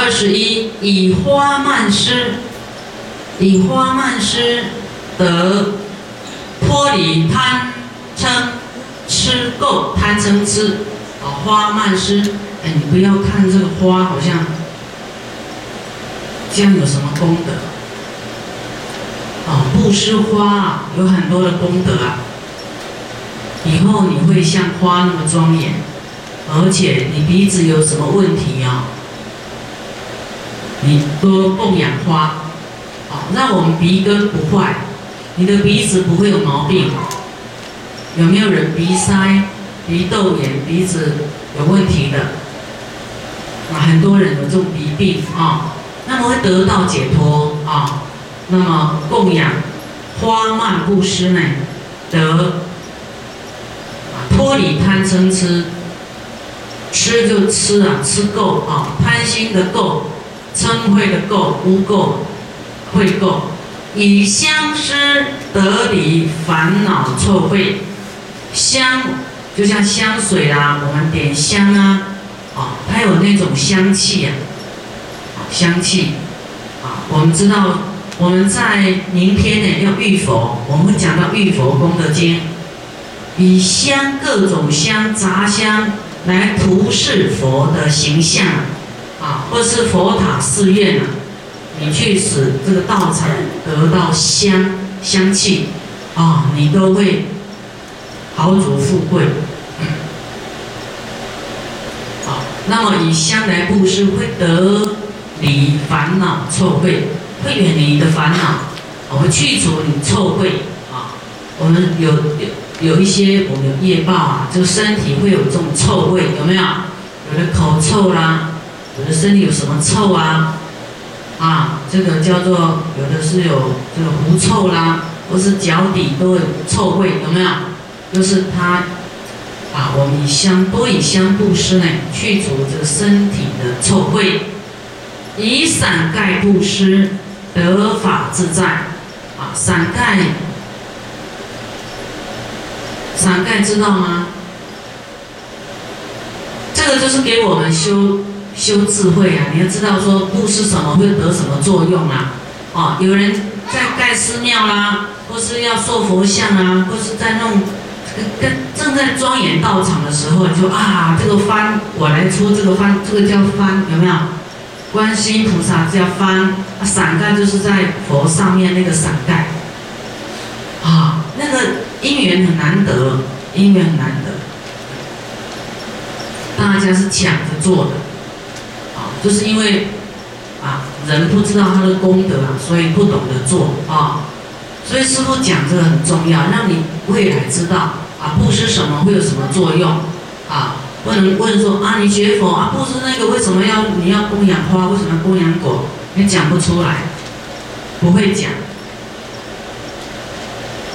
二十一，以花漫施，以花漫施得脱离贪嗔痴垢贪嗔痴。啊，花漫施，哎，你不要看这个花好像这样有什么功德？啊，布施花有很多的功德啊。以后你会像花那么庄严，而且你鼻子有什么问题啊？你多供养花，好，让我们鼻根不坏，你的鼻子不会有毛病。有没有人鼻塞、鼻窦炎、鼻子有问题的？啊，很多人有这种鼻病啊，那么会得到解脱啊。那么供养花蔓布施呢，得脱离贪嗔痴，吃就吃啊，吃够啊，贪心的够。嗔恚的垢污垢秽垢，以相思得离烦恼臭秽。香就像香水啦，我们点香啊，啊，它有那种香气呀，香气啊。我们知道我们在明天呢要浴佛，我们会讲到浴佛功德经，以香各种香杂香来涂饰佛的形象。啊，或是佛塔寺院啊，你去使这个道场得到香香气，啊，你都会豪足富贵。好，那么以香来布施，会得离烦恼臭秽，会远离你的烦恼，我们去除你臭秽。啊，我们有有有一些我们有业报啊，就身体会有这种臭味，有没有？有的口臭啦。有的身体有什么臭啊？啊，这个叫做有的是有这个狐臭啦，或是脚底都有臭味，有没有？就是它啊，我们以香多以香布施呢，去除这个身体的臭味，以伞盖布施得法自在啊，伞盖，伞盖知道吗？这个就是给我们修。修智慧啊！你要知道说布施什么会得什么作用啊？哦，有人在盖寺庙啦，或是要塑佛像啊，或是在弄跟正在庄严道场的时候，你说啊，这个幡我来出这个幡，这个叫幡，有没有？观世音菩萨叫幡，伞盖就是在佛上面那个伞盖，啊，那个因缘很难得，因缘很难得，大家是抢着做的。就是因为啊，人不知道他的功德啊，所以不懂得做啊。所以师傅讲这个很重要，让你未来知道啊，布施什么会有什么作用啊。不能问说啊，你学佛啊，布施那个为什么要你要供养花，为什么要供养果？你讲不出来，不会讲。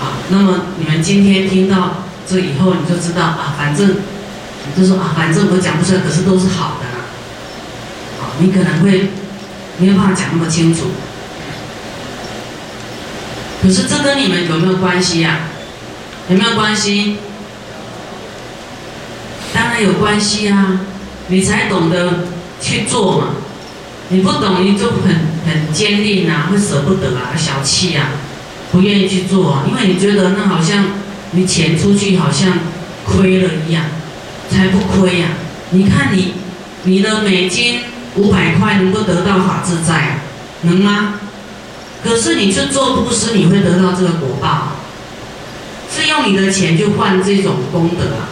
啊，那么你们今天听到这以后，你就知道啊，反正就说啊，反正我讲不出来，可是都是好的。你可能会没有办法讲那么清楚，可是这跟你们有没有关系呀？有没有关系？当然有关系啊！你才懂得去做嘛。你不懂，你就很很坚定啊，会舍不得啊，小气啊，不愿意去做，啊，因为你觉得那好像你钱出去好像亏了一样，才不亏呀！你看你你的美金。五百块能够得到法自在，能吗？可是你去做布施，你会得到这个果报，是用你的钱去换这种功德啊，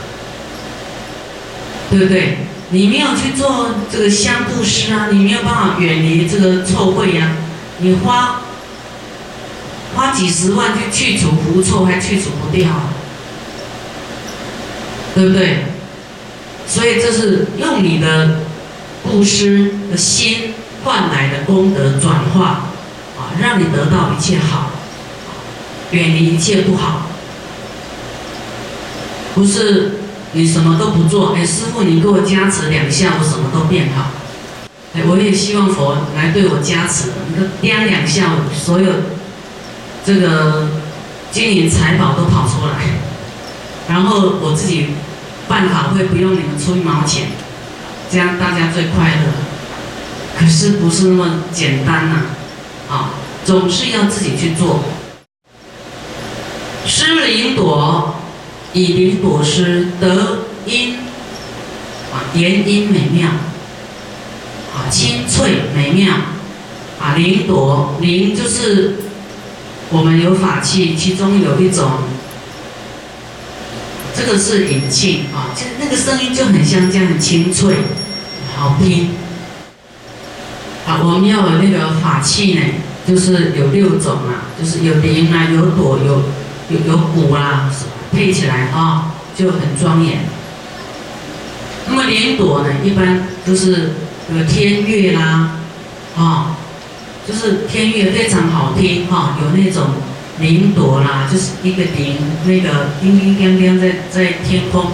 对不对？你没有去做这个香布施啊，你没有办法远离这个臭秽呀。你花花几十万去去除狐臭，还去除不掉，对不对？所以这是用你的。布施的心换来的功德转化，啊，让你得到一切好，远离一切不好。不是你什么都不做，哎，师傅你给我加持两下，我什么都变好。哎，我也希望佛来对我加持，你都掂两下，我所有这个金银财宝都跑出来，然后我自己办法会不用你们出一毛钱。这样大家最快乐。可是不是那么简单呐？啊，总是要自己去做。施灵朵，以灵朵施得音，啊，言音美妙，啊，清脆美妙，啊，灵朵灵就是我们有法器，其中有一种，这个是引气啊，就那个声音就很像这样清脆，好听。啊，我们要有那个法器呢，就是有六种啊，就是有铃啊，有朵，有有有鼓啦，配起来啊就很庄严。那么莲朵呢，一般都是有天乐啦，啊，就是天乐非常好听哈，有那种铃朵啦，就是一个铃，那个叮叮叮叮在在天空。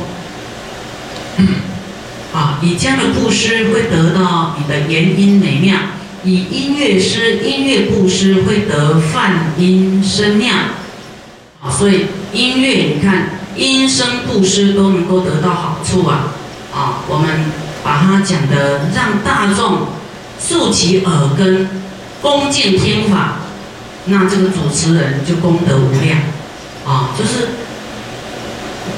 啊，以这样的布施会得到你的言音美妙；以音乐施、音乐布施会得梵音声妙。啊，所以音乐你看，音声布施都能够得到好处啊！啊，我们把它讲的让大众竖起耳根，恭敬听法，那这个主持人就功德无量。啊，就是。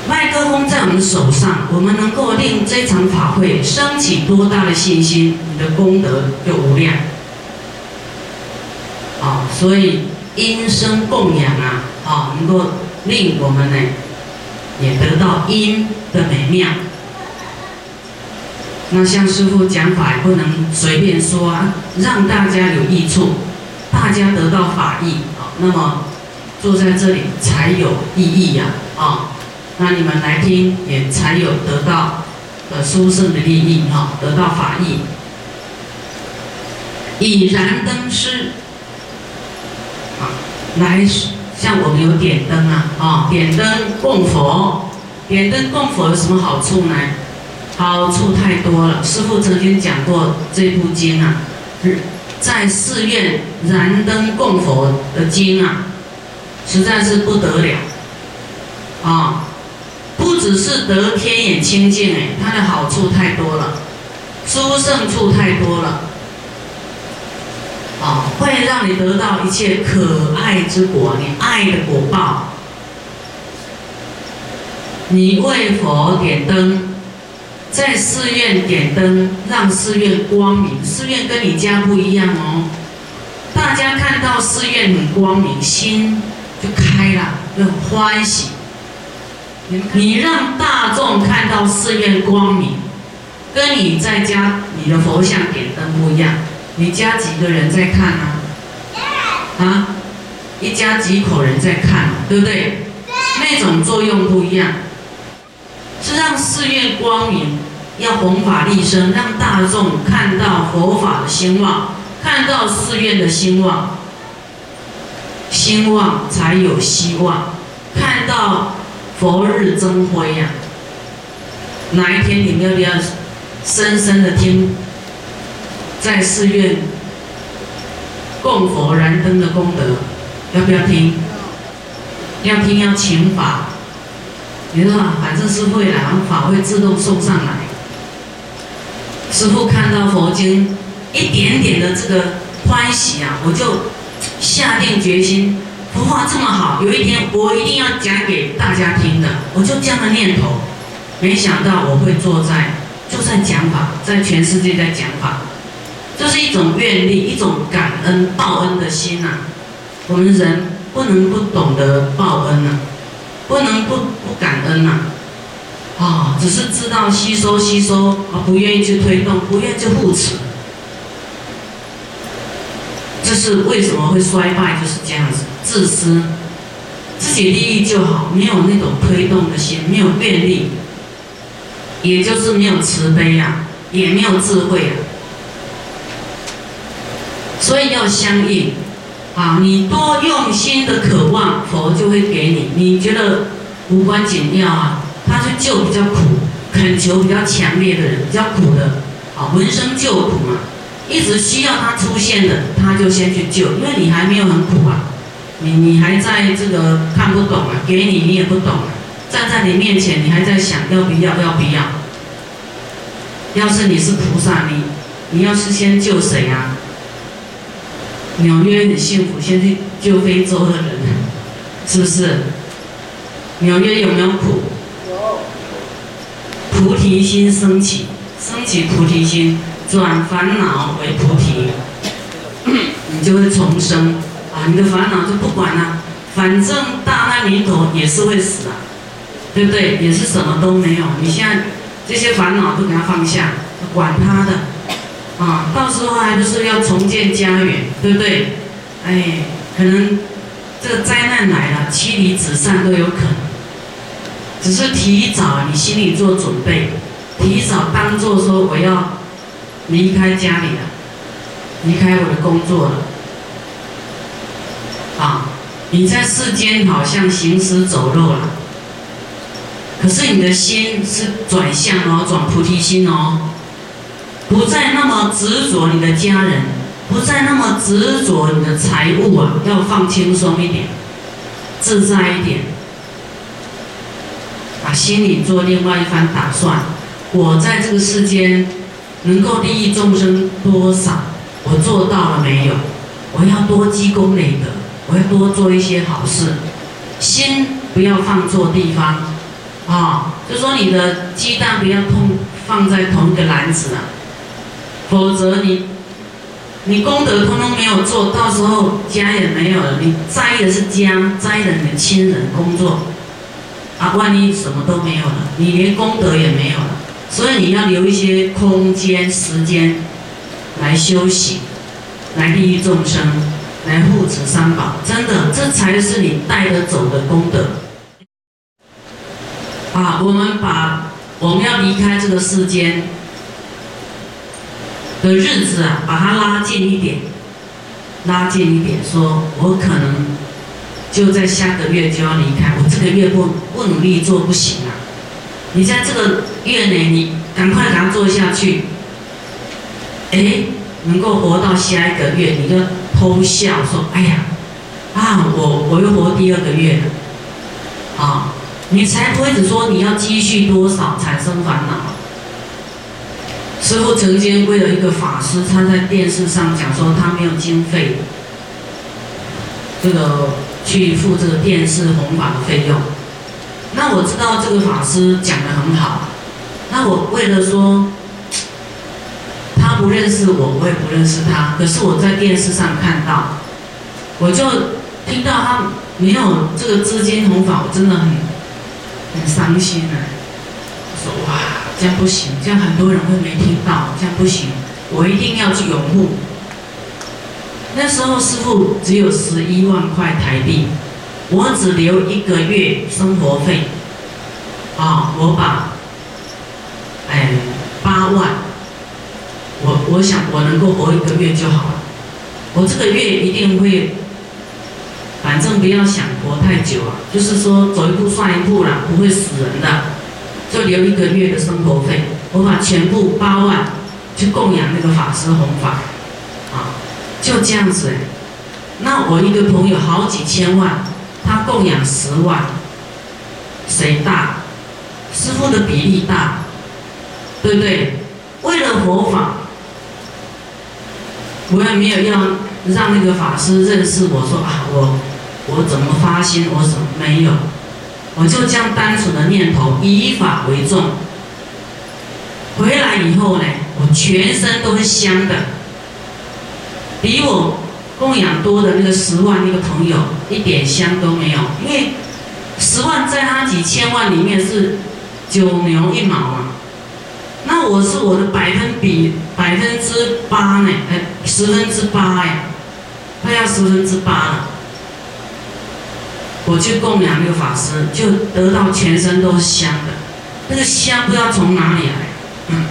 麦克风在我们手上，我们能够令这场法会升起多大的信心，你的功德就无量。啊，所以音声供养啊，啊，能够令我们呢也得到音的美妙。那像师父讲法也不能随便说啊，让大家有益处，大家得到法益啊，那么坐在这里才有意义呀，啊。那你们来听，也才有得到的殊胜的利益啊，得到法益。以燃灯师，啊，来像我们有点灯啊，啊，点灯供佛，点灯供佛有什么好处呢？好处太多了。师父曾经讲过这部经啊，在寺院燃灯供佛的经啊，实在是不得了，啊。不只是得天眼清净哎，它的好处太多了，殊胜处太多了，啊，会让你得到一切可爱之果，你爱的果报。你为佛点灯，在寺院点灯，让寺院光明。寺院跟你家不一样哦，大家看到寺院很光明，心就开了，就很欢喜。你让大众看到寺院光明，跟你在家你的佛像点灯不一样。你家几个人在看啊？啊，一家几口人在看，对不对？那种作用不一样，是让寺院光明，要弘法利生，让大众看到佛法的兴旺，看到寺院的兴旺，兴旺才有希望，看到。佛日增辉呀！哪一天你们要不要深深的听，在寺院供佛燃灯的功德，要不要听？要听要请法，你说反正是会来，法会自动送上来。师父看到佛经一点点的这个欢喜啊，我就下定决心。佛法这么好，有一天我一定要讲给大家听的，我就这样的念头。没想到我会坐在，就在讲法，在全世界在讲法，这是一种愿力，一种感恩报恩的心呐。我们人不能不懂得报恩呐，不能不不感恩呐。啊，只是知道吸收吸收，而，不愿意去推动，不愿意去护持。这是为什么会衰败？就是这样子，自私，自己利益就好，没有那种推动的心，没有愿力，也就是没有慈悲呀，也没有智慧啊。所以要相应，啊，你多用心的渴望，佛就会给你。你觉得无关紧要啊？他去救比较苦，恳求比较强烈的人，比较苦的，啊，闻声救苦嘛。一直需要他出现的，他就先去救，因为你还没有很苦啊，你你还在这个看不懂啊，给你你也不懂，站在你面前你还在想要不要要不要。要是你是菩萨，你你要是先救谁啊？纽约很幸福，先去救非洲的人，是不是？纽约有没有苦？有。菩提心升起，升起菩提心，转烦恼为菩提，你就会重生啊！你的烦恼就不管了，反正大难临头也是会死啊，对不对？也是什么都没有。你现在这些烦恼都给他放下，管他的。啊，到时候还不是要重建家园，对不对？哎，可能这个灾难来了，妻离子散都有可能。只是提早，你心里做准备，提早当做说我要离开家里了，离开我的工作了。啊，你在世间好像行尸走肉了，可是你的心是转向哦，转菩提心哦。不再那么执着你的家人，不再那么执着你的财物啊，要放轻松一点，自在一点，把心里做另外一番打算。我在这个世间能够利益众生多少？我做到了没有？我要多积功累德，我要多做一些好事。心不要放错地方啊！就说你的鸡蛋不要同放在同一个篮子啊。否则你，你功德通通没有做到时候家也没有了。你在意的是家，在意的你的亲人、工作，啊，万一什么都没有了，你连功德也没有了。所以你要留一些空间、时间来修行，来利益众生，来护持三宝。真的，这才是你带得走的功德。啊，我们把我们要离开这个世间。的日子啊，把它拉近一点，拉近一点，说我可能就在下个月就要离开，我这个月不不努力做不行啊！你在这个月内，你赶快给他做下去，哎，能够活到下一个月，你就偷笑说：“哎呀，啊，我我又活第二个月了，啊，你才不会只说你要积蓄多少产生烦恼。”师傅曾经为了一个法师，他在电视上讲说他没有经费，这个去付这个电视弘法的费用。那我知道这个法师讲的很好，那我为了说他不认识我，我也不认识他，可是我在电视上看到，我就听到他没有这个资金弘法，我真的很很伤心啊！说哇。这样不行，这样很多人会没听到，这样不行，我一定要去拥护。那时候师傅只有十一万块台币，我只留一个月生活费，啊，我把，哎，八万，我我想我能够活一个月就好了，我这个月一定会，反正不要想活太久啊，就是说走一步算一步啦，不会死人的。就留一个月的生活费，我把全部八万去供养那个法师弘法，啊，就这样子。那我一个朋友好几千万，他供养十万，谁大？师傅的比例大，对不对？为了佛法，我也没有要让那个法师认识我说啊，我我怎么发心，我什么没有。我就将单纯的念头以法为重，回来以后呢，我全身都是香的，比我供养多的那个十万那个朋友一点香都没有，因为十万在他几千万里面是九牛一毛嘛，那我是我的百分比百分之八呢，哎，十分之八哎，快要十分之八了。我去供养那个法师，就得到全身都是香的，那个香不知道从哪里来。嗯，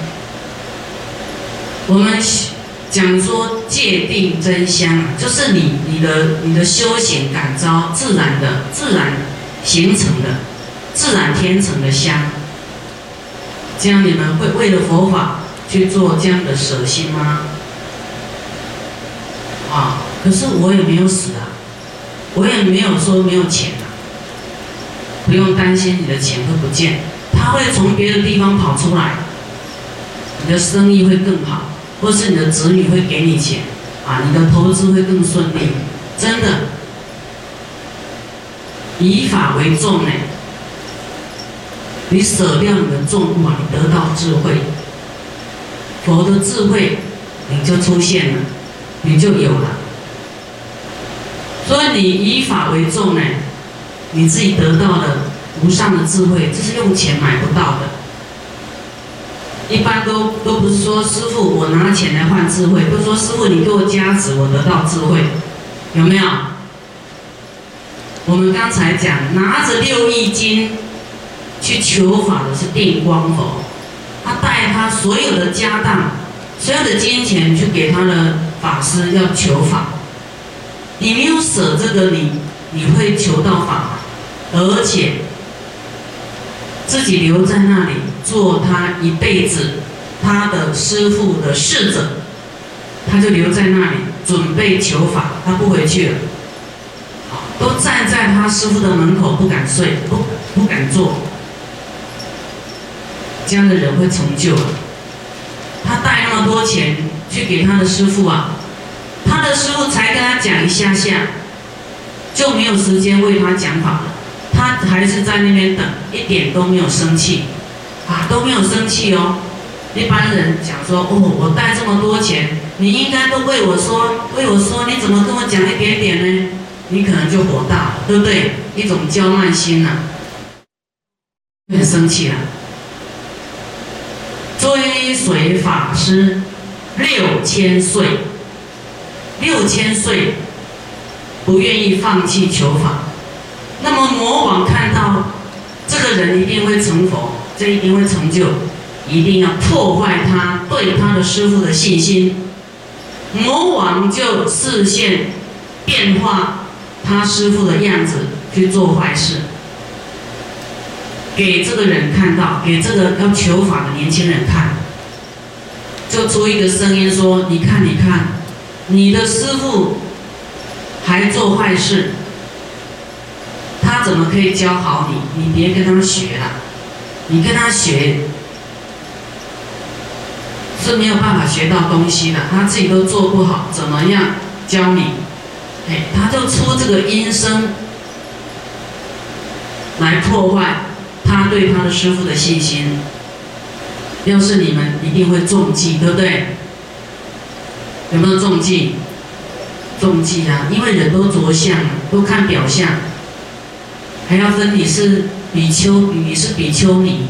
我们讲说界定真香，就是你你的你的修行感召自然的自然形成的自然天成的香。这样你们会为了佛法去做这样的舍心吗？啊，可是我也没有死啊。我也没有说没有钱啊，不用担心你的钱会不见，他会从别的地方跑出来，你的生意会更好，或是你的子女会给你钱，啊，你的投资会更顺利，真的。以法为重呢，你舍掉你的重物啊，你得到智慧，佛的智慧你就出现了，你就有了。所以你以法为重呢，你自己得到的无上的智慧，这是用钱买不到的。一般都都不是说师傅，我拿钱来换智慧，都说师傅你给我加持，我得到智慧，有没有？我们刚才讲，拿着六亿金去求法的是定光佛，他带他所有的家当、所有的金钱去给他的法师要求法。你没有舍这个，你你会求到法，而且。自己留在那里做他一辈子他的师傅的侍者，他就留在那里准备求法，他不回去了，都站在他师傅的门口不敢睡，不不敢坐，这样的人会成就。他带那么多钱去给他的师傅啊，他的师傅才跟他讲一下下，就没有时间为他讲法了。他还是在那边等，一点都没有生气，啊，都没有生气哦。一般人讲说，哦，我带这么多钱，你应该都为我说，为我说，你怎么跟我讲一点点呢？你可能就火大了，对不对？一种骄慢心呐，很生气了。追随法师六千岁，六千岁不愿意放弃求法。那么魔王看到这个人一定会成佛，这一定会成就，一定要破坏他对他的师傅的信心。魔王就视线变化他师傅的样子去做坏事，给这个人看到，给这个要求法的年轻人看，就出一个声音说：“你看，你看，你的师傅还做坏事。”他怎么可以教好你？你别跟他学了，你跟他学是没有办法学到东西的。他自己都做不好，怎么样教你？哎，他就出这个音声来破坏他对他的师傅的信心。要是你们一定会中计，对不对？有没有中计？中计啊！因为人都着相，都看表象。还要分你是比丘，你是比丘尼，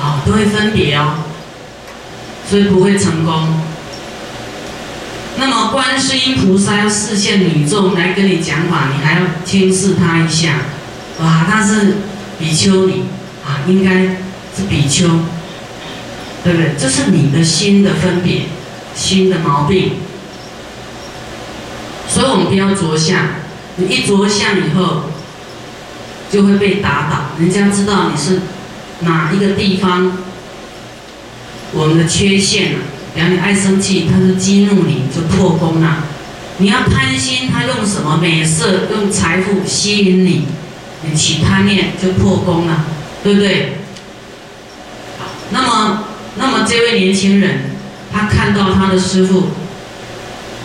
啊，都会分别哦，所以不会成功。那么观世音菩萨要视线女众来跟你讲法，你还要轻视他一下，哇，他是比丘尼啊，应该是比丘，对不对？这是你的心的分别，新的毛病。所以我们不要着相，你一着相以后。就会被打倒，人家知道你是哪一个地方，我们的缺陷了。比方你爱生气，他是激怒你，就破功了。你要贪心，他用什么美色、用财富吸引你，你起贪念就破功了，对不对？那么，那么这位年轻人，他看到他的师傅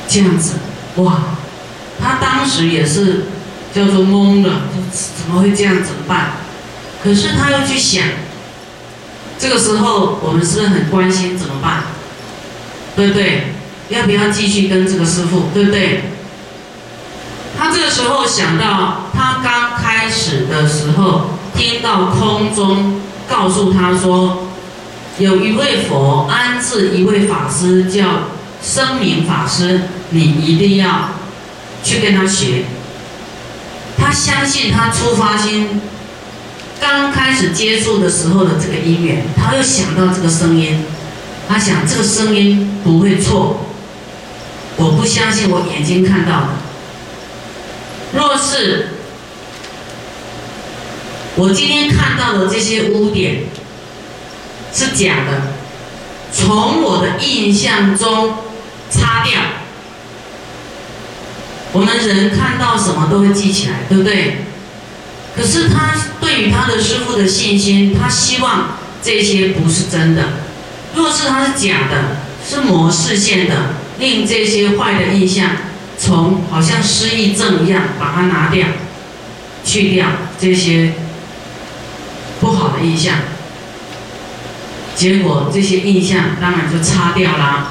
这样子，哇，他当时也是。叫做懵了，怎么会这样？怎么办？可是他又去想，这个时候我们是不是很关心怎么办，对不对？要不要继续跟这个师傅，对不对？他这个时候想到，他刚开始的时候听到空中告诉他说，有一位佛安置一位法师叫生明法师，你一定要去跟他学。他相信他出发心刚开始接触的时候的这个因缘，他又想到这个声音，他想这个声音不会错，我不相信我眼睛看到的。若是我今天看到的这些污点是假的，从我的印象中擦掉。我们人看到什么都会记起来，对不对？可是他对于他的师傅的信心，他希望这些不是真的。若是他是假的，是模式线的，令这些坏的印象从好像失忆症一样把它拿掉、去掉这些不好的印象，结果这些印象当然就擦掉啦。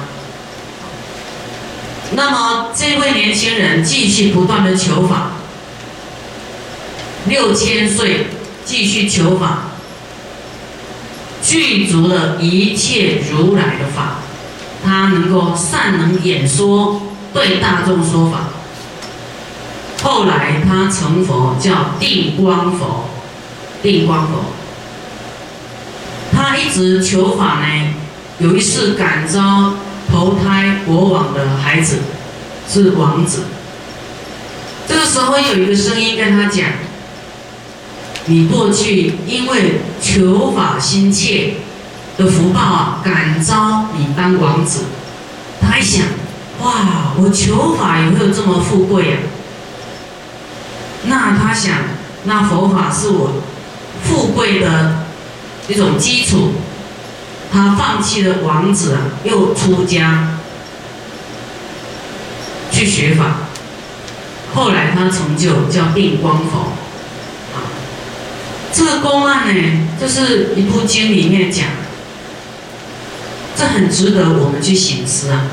那么这位年轻人继续不断的求法，六千岁继续求法，具足了一切如来的法，他能够善能演说，对大众说法。后来他成佛，叫定光佛，定光佛。一直求法呢，有一次感召。投胎国王的孩子是王子。这个时候有一个声音跟他讲：“你过去因为求法心切的福报啊，感召你当王子。”他一想：“哇，我求法也会有这么富贵啊？”那他想，那佛法是我富贵的一种基础。他放弃了王子啊，又出家去学法。后来他成就叫定光佛。啊，这个公案呢，就是一部经里面讲，这很值得我们去醒思啊。